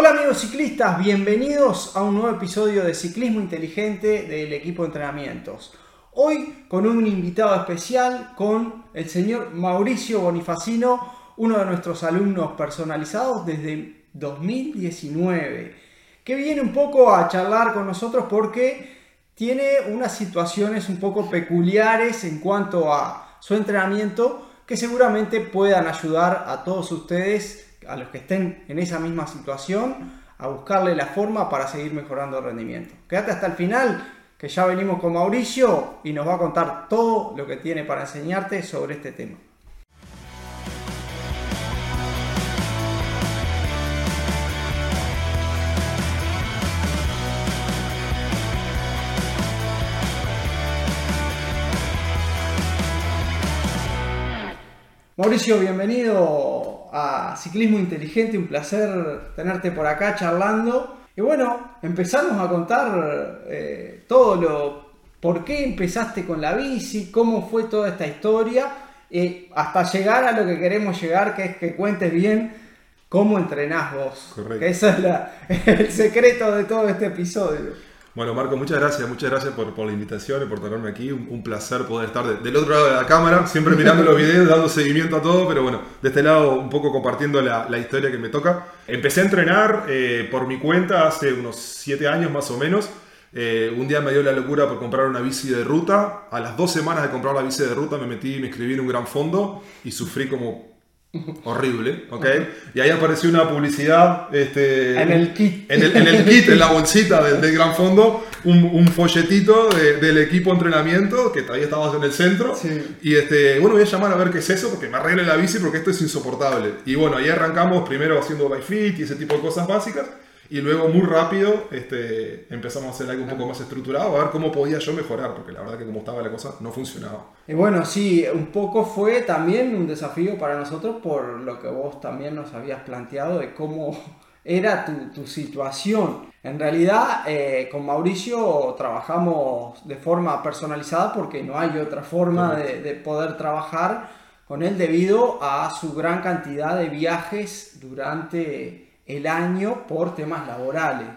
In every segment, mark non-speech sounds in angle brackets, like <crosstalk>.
Hola amigos ciclistas, bienvenidos a un nuevo episodio de Ciclismo Inteligente del equipo de entrenamientos. Hoy con un invitado especial, con el señor Mauricio Bonifacino, uno de nuestros alumnos personalizados desde 2019, que viene un poco a charlar con nosotros porque tiene unas situaciones un poco peculiares en cuanto a su entrenamiento que seguramente puedan ayudar a todos ustedes a los que estén en esa misma situación a buscarle la forma para seguir mejorando el rendimiento. Quédate hasta el final, que ya venimos con Mauricio y nos va a contar todo lo que tiene para enseñarte sobre este tema. Mauricio, bienvenido a Ciclismo Inteligente, un placer tenerte por acá charlando. Y bueno, empezamos a contar eh, todo lo, por qué empezaste con la bici, cómo fue toda esta historia, eh, hasta llegar a lo que queremos llegar, que es que cuentes bien cómo entrenás vos. Correcto. Que ese es <laughs> el secreto de todo este episodio. Bueno, Marco, muchas gracias, muchas gracias por, por la invitación y por tenerme aquí. Un, placer poder estar de- del otro lado de la cámara, siempre mirando los videos, dando seguimiento a todo, pero bueno, de este lado un poco compartiendo la, la historia que me toca. Empecé a entrenar eh, por mi cuenta hace unos 7 años más o menos. Eh, un día me dio la locura por comprar una bici de ruta. A las dos semanas de comprar la bici de ruta me metí y me inscribí en un gran fondo y sufrí como horrible, ¿ok? Y ahí apareció una publicidad este, En el kit. en el, en el kit, en la bolsita del, del gran fondo, un, un folletito de- del equipo entrenamiento, que todavía estabas en el centro. Sí. Y este, bueno, voy a llamar a ver qué es eso, porque me arregle la bici, porque esto es insoportable. Y bueno, ahí arrancamos primero haciendo bike fit y ese tipo de cosas básicas. Y luego muy rápido este, empezamos a hacer algo un poco más estructurado, a ver cómo podía yo mejorar, porque la verdad que como estaba la cosa no funcionaba. Y bueno, sí, un poco fue también un desafío para nosotros por lo que vos también nos habías planteado de cómo <laughs> era tu, tu situación. En realidad, eh, con Mauricio trabajamos de forma personalizada porque no hay otra forma de, de poder trabajar con él debido a su gran cantidad de viajes durante el año por temas laborales.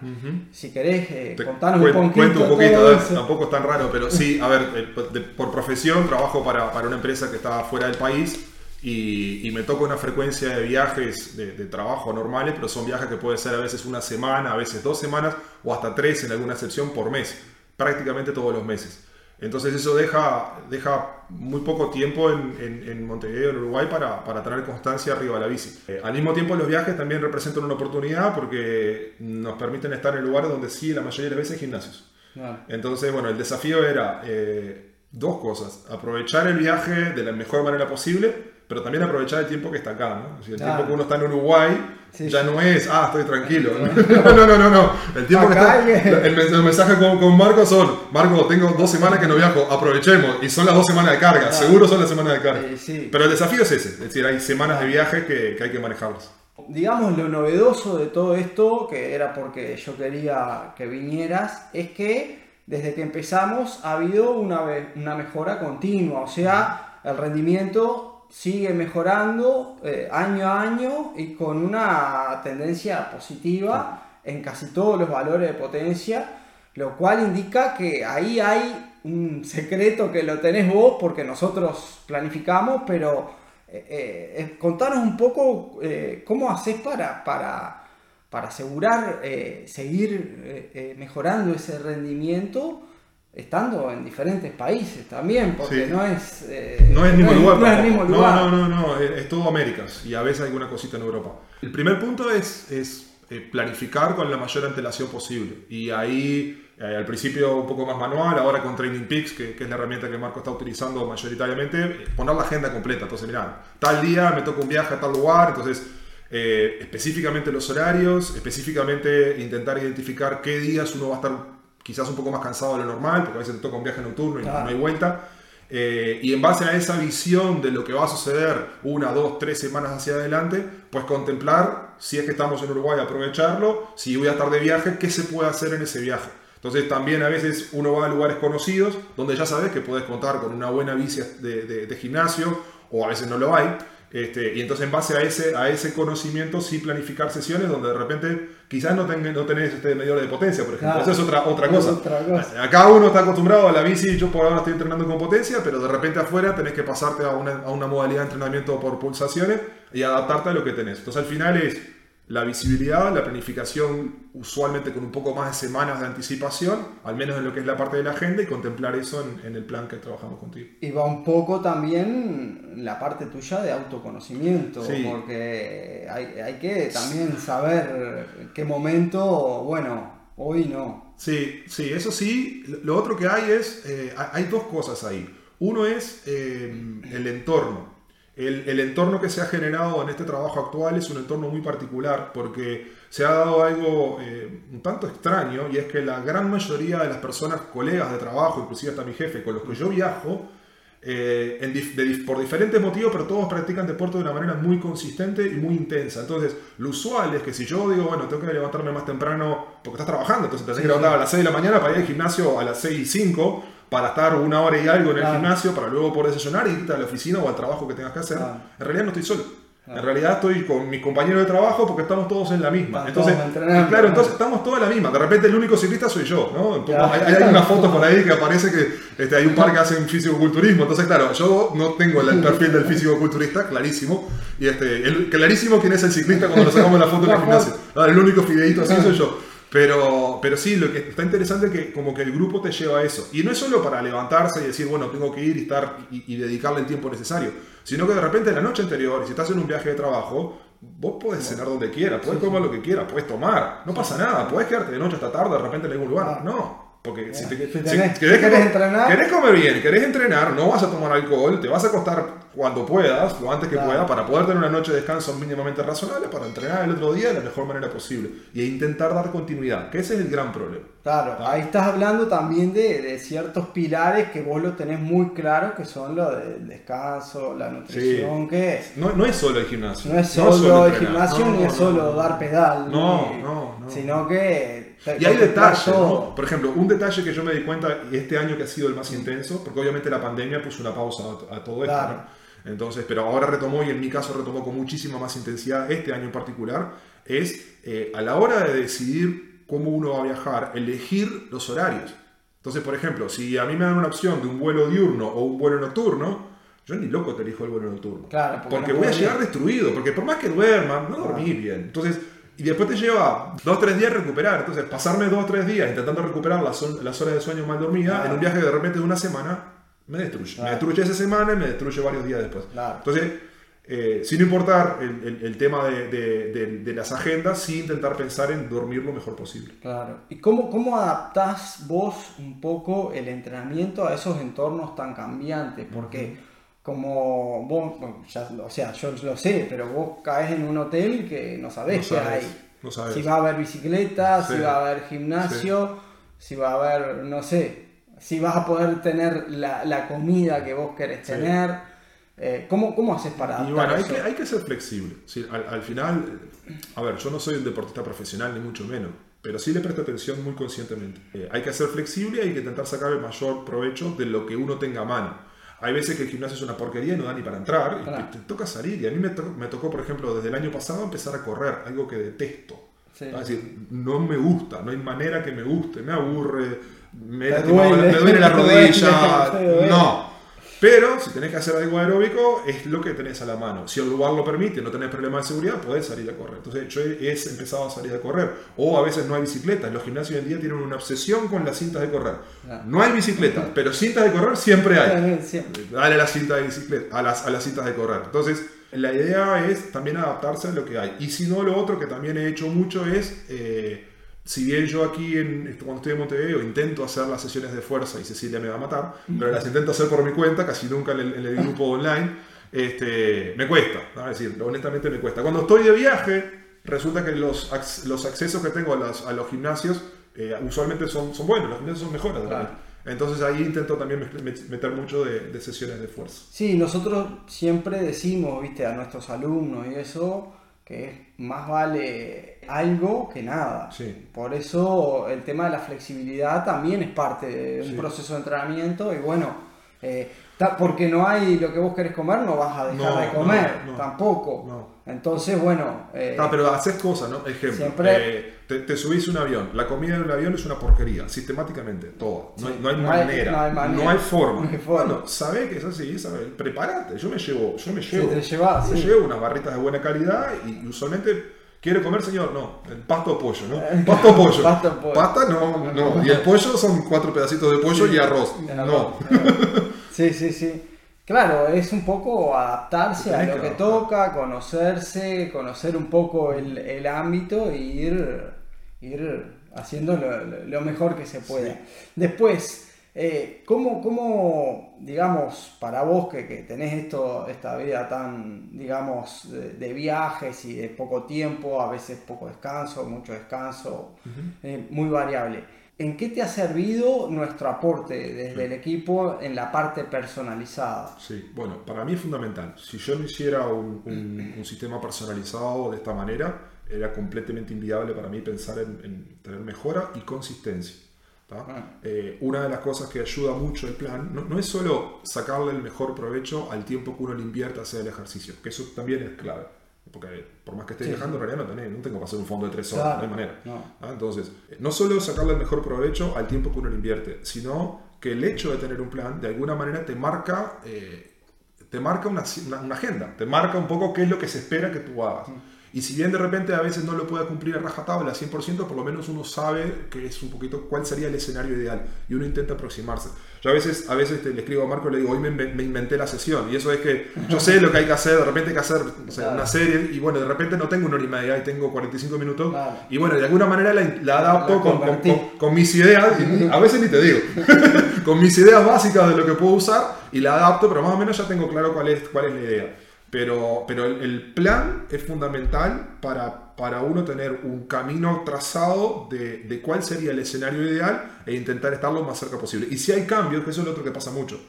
Si querés, eh, contanos un poquito. Cuento un poquito, tampoco es tan raro, pero sí, a ver, eh, por- de- por profesión trabajo para, para una empresa que está fuera del país y, y me toca una frecuencia de viajes de, de trabajo normales, pero son viajes que puede ser a veces una semana, a veces dos semanas o hasta tres en alguna excepción por mes, prácticamente todos los meses. Entonces eso deja, deja muy poco tiempo en, en- en Montevideo, en Uruguay, para, para tener constancia arriba de la bici. Eh, al mismo tiempo los viajes también representan una oportunidad porque nos permiten estar en lugares donde sí, la mayoría de las veces gimnasios. Claro. Entonces, bueno, el desafío era eh, dos cosas. Aprovechar el viaje de la mejor manera posible, pero también aprovechar el tiempo que está acá, ¿no? Si el Claro. tiempo que uno está en Uruguay Sí, ya sí. no es, ah, estoy tranquilo. <laughs> <laughs> No, no, no, no, no. El tiempo que está... El, el mensaje con, con Marco son, Marco, tengo dos semanas que no viajo, aprovechemos. Y son las dos semanas de carga, seguro son las semanas de carga. Sí. Pero el desafío es ese, es decir, hay semanas de viaje que, que hay que manejarlas. Digamos, lo novedoso de todo esto, que era porque yo quería que vinieras, es que desde que empezamos ha habido una, una mejora continua, o sea, el rendimiento sigue mejorando eh, año a año y con una tendencia positiva en casi todos los valores de potencia, lo cual indica que ahí hay un secreto que lo tenés vos porque nosotros planificamos, pero eh, eh, contanos un poco eh, cómo haces para, para, para asegurar eh, seguir eh, eh, mejorando ese rendimiento estando en diferentes países también, porque Sí. no es... eh, No es el mismo lugar. No es el tampoco. mismo lugar. No, no, no, no, es, todo Américas y a veces alguna cosita en Europa. El primer punto es, es eh, planificar con la mayor antelación posible. Y ahí, eh, al principio un poco más manual, ahora con Training Peaks, que, que es la herramienta que Marco está utilizando mayoritariamente, eh, poner la agenda completa. Entonces, mira, tal día me toca un viaje a tal lugar, entonces... eh, específicamente los horarios, específicamente intentar identificar qué días uno va a estar quizás un poco más cansado de lo normal, porque a veces te toca un viaje nocturno y Claro. no hay vuelta. Eh, y en base a esa visión de lo que va a suceder una, dos, tres semanas hacia adelante, pues contemplar si es que estamos en Uruguay, aprovecharlo, si voy a estar de viaje, qué se puede hacer en ese viaje. Entonces también a veces uno va a lugares conocidos donde ya sabes que puedes contar con una buena bici de, de- de gimnasio o a veces no lo hay. Este, y entonces en base a ese, a ese conocimiento sí planificar sesiones donde de repente quizás no, tenés, no tenés este medidor de potencia, por ejemplo. Claro. Eso es otra, otra Es cosa. otra cosa. Acá uno está acostumbrado a la bici, yo por ahora estoy entrenando con potencia, pero de repente afuera tenés que pasarte a una, a una modalidad de entrenamiento por pulsaciones y adaptarte a lo que tenés. Entonces al final es la visibilidad, la planificación usualmente con un poco más de semanas de anticipación, al menos en lo que es la parte de la agenda y contemplar eso en, en el plan que trabajamos contigo. Y va un poco también la parte tuya de autoconocimiento, Sí. porque hay, hay que también saber qué momento, bueno, hoy no. Sí, sí, eso sí. Lo otro que hay es, eh, hay dos cosas ahí. Uno es eh, el entorno. El, el entorno que se ha generado en este trabajo actual es un entorno muy particular porque se ha dado algo eh, un tanto extraño y es que la gran mayoría de las personas, colegas de trabajo, inclusive hasta mi jefe, con los que yo viajo, eh, en dif- de dif- por diferentes motivos, pero todos practican deporte de una manera muy consistente y muy intensa. Entonces, lo usual es que si yo digo, bueno, tengo que levantarme más temprano porque estás trabajando, entonces tenés que levantar a las 6 de la mañana para ir al gimnasio a las 6 y 5, para estar una hora y algo en el Claro. gimnasio, para luego poder desayunar y irte a la oficina o al trabajo que tengas que hacer. Claro. En realidad no estoy solo. Claro. En realidad estoy con mis compañeros de trabajo porque estamos todos en la misma. Entonces, claro, entonces estamos todos en la misma. De repente el único ciclista soy yo, ¿no? Claro. hay, hay una foto por ahí que aparece que este, hay un par que hacen fisicoculturismo. Entonces, claro, yo no tengo el perfil del fisicoculturista, clarísimo. Y este, el- clarísimo quién es el ciclista cuando nos sacamos la foto en el gimnasio. El único fideíto así soy yo. Pero, pero sí, lo que está interesante es que como que el grupo te lleva a eso. Y no es solo para levantarse y decir, bueno, tengo que ir y, estar, y, y dedicarle el tiempo necesario, sino que de repente la noche anterior, si estás en un viaje de trabajo, vos podés cenar donde quieras, podés comer lo que quieras, podés tomar, no pasa nada, podés quedarte de noche hasta tarde de repente en algún lugar. No, porque si, te, Si si tenés- querés, entrenar. querés comer bien, querés entrenar, no vas a tomar alcohol, te vas a acostar cuando puedas, lo antes que Claro. puedas, para poder tener una noche de descanso mínimamente razonable, para entrenar el otro día de la mejor manera posible y intentar dar continuidad, que ese es el gran problema. Claro, ahí estás hablando también de, de ciertos pilares que vos lo tenés muy claro, que son lo del descanso, la nutrición, que es. No, no es solo el gimnasio. No es solo el gimnasio No, ni es solo dar pedal, No, ni- no, no. sino que... Y hay detalles. ¿no? Por ejemplo, un detalle que yo me di cuenta este año que ha sido el más intenso, porque obviamente la pandemia puso una pausa a, todo esto, Claro. ¿no? Entonces, pero ahora retomó y en mi caso retomó con muchísima más intensidad este año en particular, es eh, a la hora de decidir cómo uno va a viajar, elegir los horarios. Entonces, por ejemplo, si a mí me dan una opción de un vuelo diurno o un vuelo nocturno, yo ni loco te elijo el vuelo nocturno. Claro, porque porque no voy a llegar destruido, porque por más que duerma, no dormí bien. Entonces, y después te lleva dos o tres días recuperar. Entonces, pasarme dos o tres días intentando recuperar las, las horas de sueño mal dormida Claro. en un viaje de repente de una semana, me destruye. Claro. Me destruye esa semana y me destruye varios días después. Claro. Entonces, eh, sin importar el, el- el tema de, de- de- de las agendas, sí intentar pensar en dormir lo mejor posible. Claro. ¿Y cómo, cómo adaptás vos un poco el entrenamiento a esos entornos tan cambiantes? Porque como vos, bueno, ya, o sea, yo lo sé, pero vos caes en un hotel que no sabés No qué sabes, hay. no sabes. Si va a haber bicicleta, Sí. si va a haber gimnasio, si va a haber, no sé, si vas a poder tener la, la comida que vos querés Sí. tener. Eh, ¿cómo, ¿Cómo haces para Y bueno, hay que, hay que ser flexible. Al final, eh, a ver, yo no soy un deportista profesional, ni mucho menos, pero sí le presto atención muy conscientemente. Eh, hay que ser flexible y hay que intentar sacar el mayor provecho de lo que uno tenga a mano. Hay veces que el gimnasio es una porquería y no da ni para entrar, y Claro. te, te toca salir. Y a mí me, to- me tocó, por ejemplo, desde el año pasado empezar a correr, algo que detesto. Sí. Es decir, no me gusta, no hay manera que me guste, me aburre, me, duele, me duele la <laughs> duele, rodilla, <laughs> te duele. no. Pero si tenés que hacer algo aeróbico, es lo que tenés a la mano. Si el lugar lo permite, no tenés problema de seguridad, podés salir a correr. Entonces yo he empezado a salir a correr. O a veces no hay bicicletas. Los gimnasios hoy en día tienen una obsesión con las cintas de correr. Claro. No hay bicicletas, pero cintas de correr siempre hay. <laughs> Siempre. Dale la cinta de bicicleta, a las, a las cintas de correr. Entonces, la idea es también adaptarse a lo que hay. Y si no, lo otro que también he hecho mucho es, eh, si bien yo aquí, en, cuando estoy en Montevideo, intento hacer las sesiones de fuerza y Cecilia me va a matar, pero las intento hacer por mi cuenta, casi nunca en el, en el grupo online, este, me cuesta, ¿no? es decir, honestamente me cuesta. Cuando estoy de viaje, resulta que los, los accesos que tengo a, las- a los gimnasios eh, usualmente son, son buenos, los gimnasios son mejores. Claro. Entonces ahí intento también meter mucho de, de sesiones de fuerza. Sí, nosotros siempre decimos, viste, a nuestros alumnos y eso, que más vale algo que nada. Sí. Por eso el tema de la flexibilidad también es parte de un Sí. proceso de entrenamiento y bueno, eh, porque no hay lo que vos querés comer, no vas a dejar No, de comer, no, no, tampoco. Entonces, bueno. eh, Ah, pero haces cosas, ¿no? Ejemplo, Siempre- eh, te, te subís un avión, la comida en un avión es una porquería, sistemáticamente, todo. No, hay, no hay No hay- manera, no hay forma. No hay forma. Bueno, sabés que es así, sabés, preparate, yo me llevo, yo me llevo, te llevas, me sí. llevo unas barritas de buena calidad y usualmente... ¿Quiere comer, señor? No, el pasto o pollo, ¿no? <laughs> Pasto o pollo. Pasto o pollo. Pasta, no, no. Y el pollo son cuatro pedacitos de pollo y arroz. de No. arroz. <laughs> Sí, sí, sí. Claro, es un poco adaptarse a lo que toca, conocerse, conocer un poco el, el ámbito e ir, ir haciendo lo, mejor que se pueda. Después, eh, ¿cómo, cómo, digamos, para vos que, que tenés esto, esta vida tan, digamos, de, de viajes y de poco tiempo, a veces poco descanso, mucho descanso, eh, muy variable? ¿En qué te ha servido nuestro aporte desde el equipo en la parte personalizada? Sí, bueno, para mí es fundamental. Si yo no hiciera un, un- un sistema personalizado de esta manera, era completamente inviable para mí pensar en, en tener mejora y consistencia. Ah. Eh, una de las cosas que ayuda mucho el plan no, no es solo sacarle el mejor provecho al tiempo que uno le invierte a hacer el ejercicio, que eso también es clave. Porque por más que esté Sí, viajando, en realidad no, tenés- no tengo que hacer un fondo de tres horas, Claro, no hay manera. no. ¿Ah? Entonces, eh, no solo sacarle el mejor provecho al tiempo que uno le invierte, sino que el hecho de tener un plan de alguna manera te marca, eh, te marca una, una- una agenda, te marca un poco qué es lo que se espera que tú hagas. Y si bien de repente a veces no lo pueda cumplir a rajatabla 100%, por lo menos uno sabe que es un poquito cuál sería el escenario ideal y uno intenta aproximarse. Yo a veces, a veces te- le escribo a Marco y le digo, hoy me, me inventé la sesión y eso es que yo sé lo que hay que hacer, de repente hay que hacer no sé, Claro. una serie y bueno, de repente no tengo una hora y media y tengo 45 minutos Claro. y bueno, de alguna manera la, la adapto La con, con- con mis ideas, y a veces ni te digo, <laughs> con mis ideas básicas de lo que puedo usar y la adapto, pero más o menos ya tengo claro cuál es, cuál es la idea. Pero, pero el, el plan es fundamental para, para uno tener un camino trazado de, de cuál sería el escenario ideal e intentar estar lo más cerca posible. Y si hay cambios, que eso es lo otro que pasa mucho.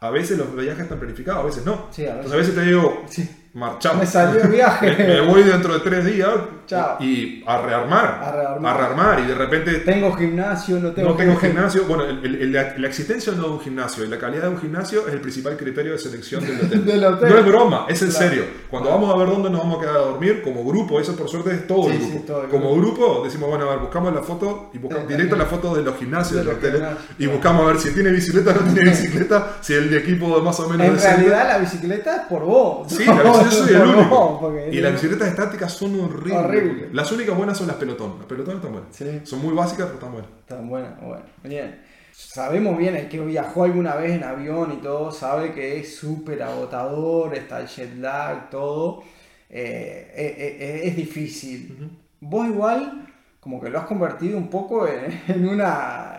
A veces los viajes están planificados, a veces no. Sí, a veces. Entonces a veces te digo, Sí. marchamos. Me salió el viaje. <laughs> Me, me voy dentro de tres días Chao. y a rearmar. A rearmar. A rearmar. Y de repente Tengo gimnasio, no tengo no tengo gimnasio. Bueno, el- el- el- la, la existencia o no de un gimnasio y la calidad de un gimnasio es el principal criterio de selección del hotel. <laughs> Del hotel. No es broma, es en Claro. serio. Cuando vamos a ver dónde nos vamos a quedar a dormir, como grupo, eso por suerte es todo el grupo. sí, todo el como grupo decimos, bueno, a ver, buscamos la foto y buscamos Sí. directo la foto de los gimnasios De los hoteles y buscamos a ver si tiene bicicleta o no tiene <laughs> bicicleta, si el de equipo más o menos En decente. realidad la bicicleta es por vos. Sí, la bicicleta <laughs> soy el único. vos, Y las bicicletas estáticas son horribles. Horrible. Las únicas buenas son las pelotón. Las pelotón están buenas. Sí. Son muy básicas, pero están buenas. Está bueno, bueno, bien. Sabemos bien, el que viajó alguna vez en avión y todo, sabe que es súper agotador, está el jet lag, todo. Eh, eh, eh, es difícil. Vos igual, como que lo has convertido un poco en, <laughs> en una,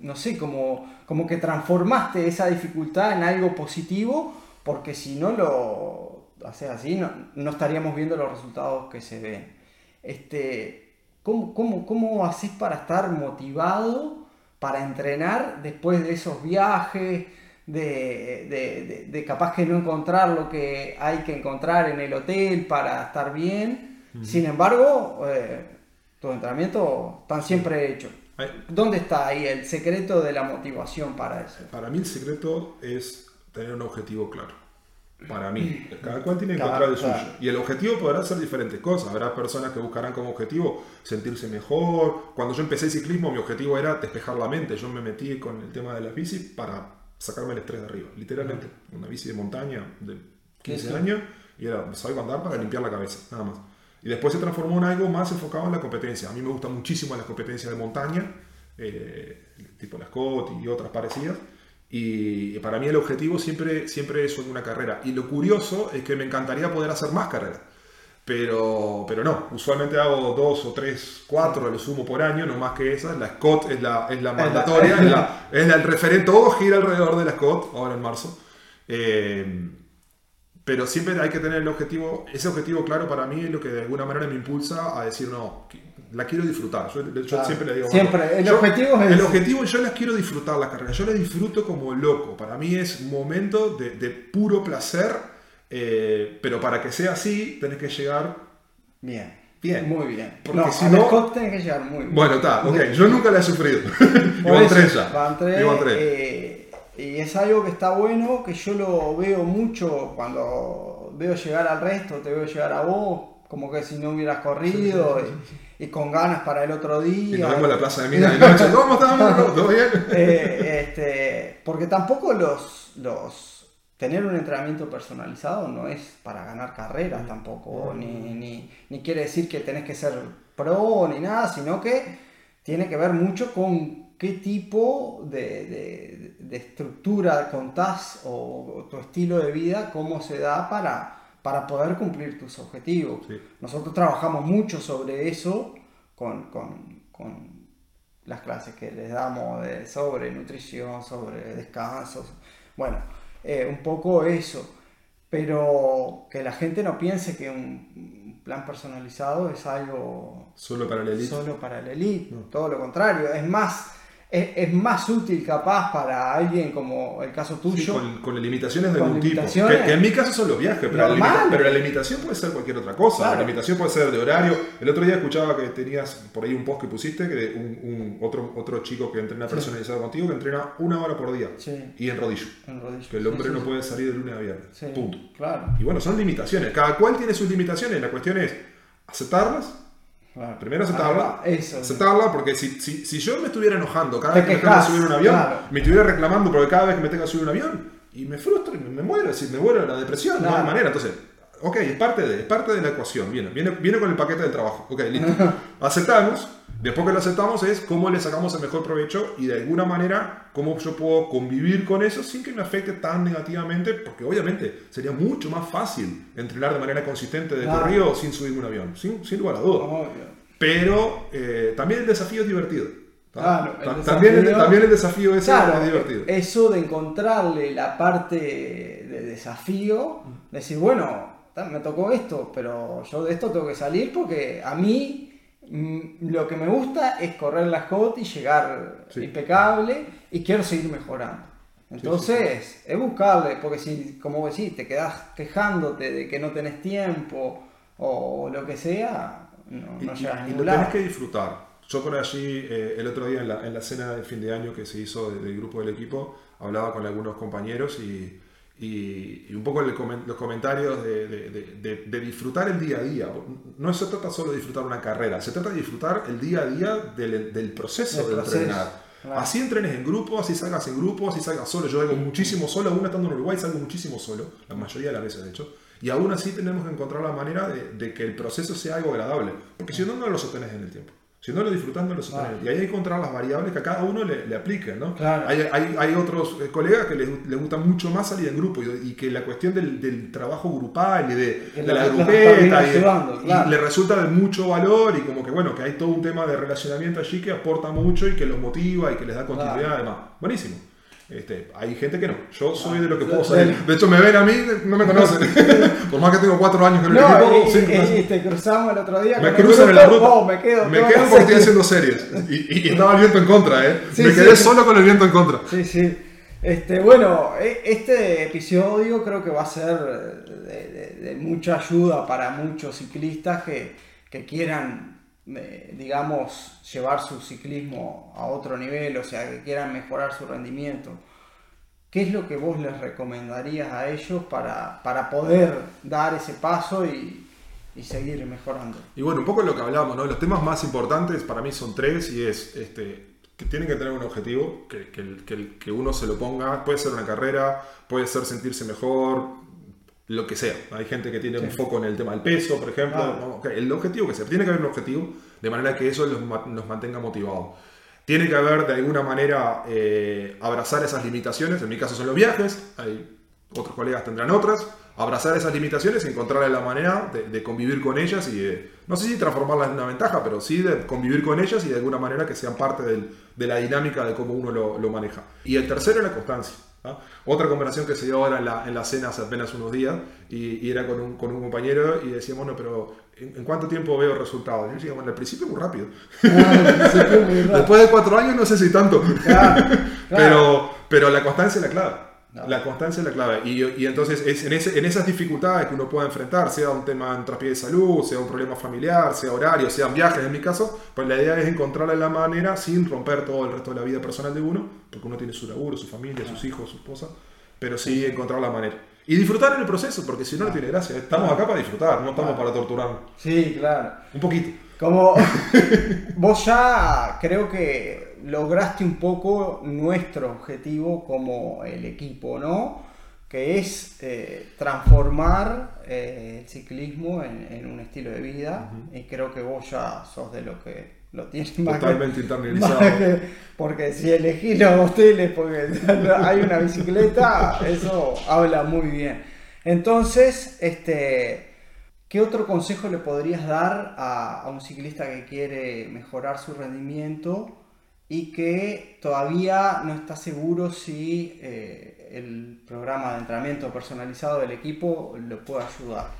no sé, como, como que transformaste esa dificultad en algo positivo, porque si no lo haces así, no, no estaríamos viendo los resultados que se ven. Este, ¿cómo, cómo, ¿Cómo haces para estar motivado para entrenar después de esos viajes? De, de- de- de capaz que no encontrar lo que hay que encontrar en el hotel para estar bien. Sin embargo, eh, tus entrenamientos están siempre hechos. ¿Dónde está ahí el secreto de la motivación para eso? Para mí el secreto es tener un objetivo claro. Para mí. Cada cual tiene que encontrar el suyo. Y el objetivo podrá ser diferentes cosas. Habrá personas que buscarán como objetivo sentirse mejor. Cuando yo empecé el ciclismo, mi objetivo era despejar la mente. Yo me metí con el tema de las bici para sacarme el estrés de arriba. Literalmente. Una bici de montaña de 15 Sí. años y era, salgo a andar para limpiar la cabeza, nada más. Y después se transformó en algo más enfocado en la competencia. A mí me gustan muchísimo las competencias de montaña, eh, tipo la Scott y otras parecidas. Y para mí el objetivo siempre, siempre es una carrera. Y lo curioso es que me encantaría poder hacer más carreras. Pero, pero no, usualmente hago dos o tres, cuatro a lo sumo por año, no más que esa. La Scott es la, es la mandatoria, <laughs> es, la, es la- el referente, todo gira alrededor de la Scott, ahora en marzo. Eh, pero siempre hay que tener el objetivo, ese objetivo claro para mí es lo que de alguna manera me impulsa a decir, no, la quiero disfrutar. Yo, yo Claro. siempre le digo, Siempre, bueno, el yo- objetivo es El objetivo, yo las quiero disfrutar las carreras, yo las disfruto como loco. Para mí es un momento de, de puro placer, eh, pero para que sea así, tenés que llegar Bien. Bien. Muy bien. Porque no, si a no- Scott tenés que llegar muy bien. Bueno, está, ok, yo nunca la he sufrido. <laughs> Eso, tres ya. van tres, eh, y es algo que está bueno, que yo lo veo mucho cuando veo llegar al resto, te veo llegar a vos, como que si no hubieras corrido y, con ganas para el otro día. Y nos vemos en la plaza de Mina de <laughs> noche, ¿cómo estamos? <laughs> ¿Todo bien? Eh, este, porque tampoco los, los tener un entrenamiento personalizado no es para ganar carreras tampoco, ni, ni, ni, quiere decir que tenés que ser pro ni nada, sino que tiene que ver mucho con qué tipo de, de, de estructura contás o tu estilo de vida, cómo se da para para poder cumplir tus objetivos. Nosotros trabajamos mucho sobre eso con, con, con, las clases que les damos de, sobre nutrición, sobre descansos. Bueno, eh, un poco eso. Pero que la gente no piense que un plan personalizado es algo solo para la elite. Solo para la elite. Todo lo contrario. Es más, es, más útil capaz para alguien como el caso tuyo. con, limitaciones de algún tipo. Que, en mi caso son los viajes, pero la, pero la, limitación puede ser cualquier otra cosa. La limitación puede ser de horario. El otro día escuchaba que tenías por ahí un post que pusiste, que un, otro, otro chico que entrena personalizado contigo, que entrena una hora por día. Y en rodillo. Que el hombre no puede salir de lunes a viernes. Punto. Claro. Y bueno, son limitaciones. Cada cual tiene sus limitaciones. La cuestión es aceptarlas Primero aceptarla. Eso. Aceptarla porque si, si, si, yo me estuviera enojando cada vez que me tengo que subir un avión, me estuviera reclamando porque cada vez que me tengo que subir un avión, y me frustro y me, muero, decir, me muero de la depresión, no hay manera. Entonces, ok, es parte de, es parte de la ecuación, viene, viene, viene con el paquete del trabajo. Ok, listo. <laughs> Aceptamos, después que lo aceptamos es cómo le sacamos el mejor provecho y de alguna manera cómo yo puedo convivir con eso sin que me afecte tan negativamente, porque obviamente sería mucho más fácil entrenar de manera consistente de corrido sin subir un avión, sin, sin lugar a dudas. Pero eh, también el desafío es divertido. Claro, también, el, también, el, desafío es divertido. Eso de encontrarle la parte de desafío, decir, bueno, me tocó esto, pero yo de esto tengo que salir porque a mí lo que me gusta es correr la hot y llegar impecable y quiero seguir mejorando. Entonces, es buscarle, porque si, como decís, te quedas quejándote de que no tenés tiempo o lo que sea, no, no llegas a ningún lado. tenés que disfrutar. Yo por allí, eh, el otro día en la, en la, cena de fin de año que se hizo del grupo del equipo, hablaba con algunos compañeros y y, un poco los comentarios de, disfrutar el día a día. No se trata solo de disfrutar una carrera, se trata de disfrutar el día a día del, proceso de entrenar. Así entrenes en grupo, así salgas en grupo, así salgas solo. Yo hago muchísimo solo, aún estando en Uruguay salgo muchísimo solo, la mayoría de las veces de hecho. Y aún así tenemos que encontrar la manera de, que el proceso sea algo agradable, porque si no, no lo sostenes en el tiempo. Si no lo disfrutas, no lo. Y ahí hay que encontrar las variables que a cada uno le, le apliquen, ¿no? Hay, hay, hay, otros eh, colegas que les, les, gusta mucho más salir en grupo y, que la cuestión del, del, trabajo grupal y de, de la, grupeta y, le resulta de mucho valor y como que bueno, que hay todo un tema de relacionamiento allí que aporta mucho y que los motiva y que les da continuidad además. Buenísimo. Este, hay gente que no. Yo soy de lo que puedo salir. De hecho, me ven a mí, no me conocen. <laughs> <laughs> Por más que tengo cuatro años en el equipo. Y, y, te cruzamos el otro día. Me cruzan en la ruta. Oh, me quedo, me quedo porque estoy haciendo series. Y, estaba el viento en contra, ¿eh? me quedé solo con el viento en contra. Sí, sí. Este, bueno, e, este episodio creo que va a ser de, de, mucha ayuda para muchos ciclistas que, que quieran digamos, llevar su ciclismo a otro nivel, o sea, que quieran mejorar su rendimiento, ¿qué es lo que vos les recomendarías a ellos para, para poder dar ese paso y, y, seguir mejorando? Y bueno, un poco lo que hablamos, ¿no? Los temas más importantes para mí son tres y es este, que tienen que tener un objetivo, que, que, que uno se lo ponga, puede ser una carrera, puede ser sentirse mejor, lo que sea. Hay gente que tiene un foco en el tema del peso, por ejemplo. el objetivo que sea. Tiene que haber un objetivo de manera que eso nos mantenga motivados. Tiene que haber de alguna manera eh, abrazar esas limitaciones. En mi caso son los viajes. Hay otros colegas tendrán otras. Abrazar esas limitaciones y encontrar la manera de, convivir con ellas y de, no sé si transformarlas en una ventaja, pero sí de convivir con ellas y de alguna manera que sean parte de la dinámica de cómo uno lo, lo maneja. Y el tercero es la constancia. Otra conversación que se dio ahora en la, en la cena hace apenas unos días y, era con un, con un, compañero y decíamos, bueno, pero ¿en, cuánto tiempo veo resultados? Y yo decía, bueno, al principio muy <laughs> rápido. Después de cuatro años no sé si tanto. <laughs> pero, pero la constancia es la clave. La constancia es la clave. Y, entonces es en, en, esas dificultades que uno pueda enfrentar, sea un tema en traspié de salud, sea un problema familiar, sea horario, sean viajes en mi caso, pues la idea es encontrarle la manera sin romper todo el resto de la vida personal de uno, porque uno tiene su laburo, su familia, sus hijos, su esposa, pero sí encontrar la manera. Y disfrutar en el proceso, porque si no, no tiene gracia. Estamos acá para disfrutar, no estamos para torturarnos. Sí, claro. Un poquito. Como <laughs> vos ya creo que lograste un poco nuestro objetivo como el equipo, ¿no? Que es eh, transformar eh, el ciclismo en, un estilo de vida. Y creo que vos ya sos de lo que lo tienes más Totalmente internalizado. porque si elegís los hoteles porque <laughs> hay una bicicleta, eso habla muy bien. Entonces, este ¿Qué otro consejo le podrías dar a, un ciclista que quiere mejorar su rendimiento y que todavía no está seguro si eh, el programa de entrenamiento personalizado del equipo lo puede ayudar?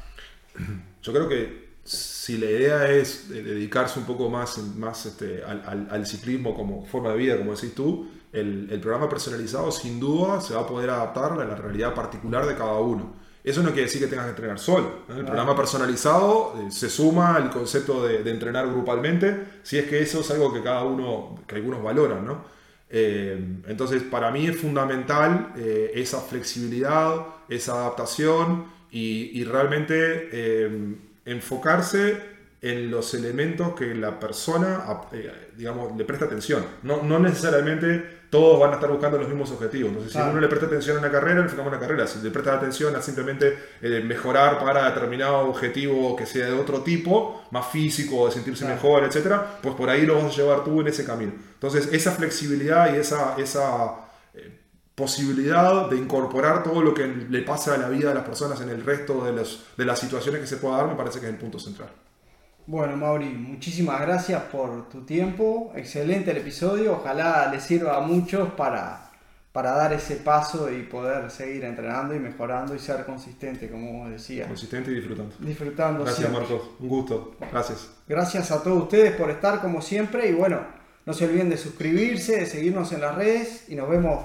Yo creo que si la idea es dedicarse un poco más, más este, al, ciclismo como forma de vida, como decís tú, el, el programa personalizado sin duda se va a poder adaptar a la realidad particular de cada uno. Eso no quiere decir que tengas que entrenar solo. El programa personalizado eh, se suma al concepto de, entrenar grupalmente, si es que eso es algo que cada uno, que algunos valoran, ¿no? Eh, entonces, para mí es fundamental eh, esa flexibilidad, esa adaptación y, y realmente enfocarse en los elementos que la persona, digamos, le presta atención. No, no necesariamente todos van a estar buscando los mismos objetivos. Entonces, si uno le presta atención a una carrera, enfocamos en la carrera. Si le presta atención a simplemente eh, mejorar para determinado objetivo que sea de otro tipo, más físico, de sentirse mejor, etcétera, pues por ahí lo vas a llevar tú en ese camino. Entonces, esa flexibilidad y esa, esa eh, posibilidad de incorporar todo lo que le pasa a la vida de las personas en el resto de, los, de las situaciones que se pueda dar, me parece que es el punto central. Bueno, Mauri, muchísimas gracias por tu tiempo. Excelente el episodio. Ojalá le sirva a muchos para, para dar ese paso y poder seguir entrenando y mejorando y ser consistente, como decía. Consistente y disfrutando. Disfrutando. Gracias, Marcos. Un gusto. Gracias. Gracias a todos ustedes por estar como siempre. Y bueno, no se olviden de suscribirse, de seguirnos en las redes y nos vemos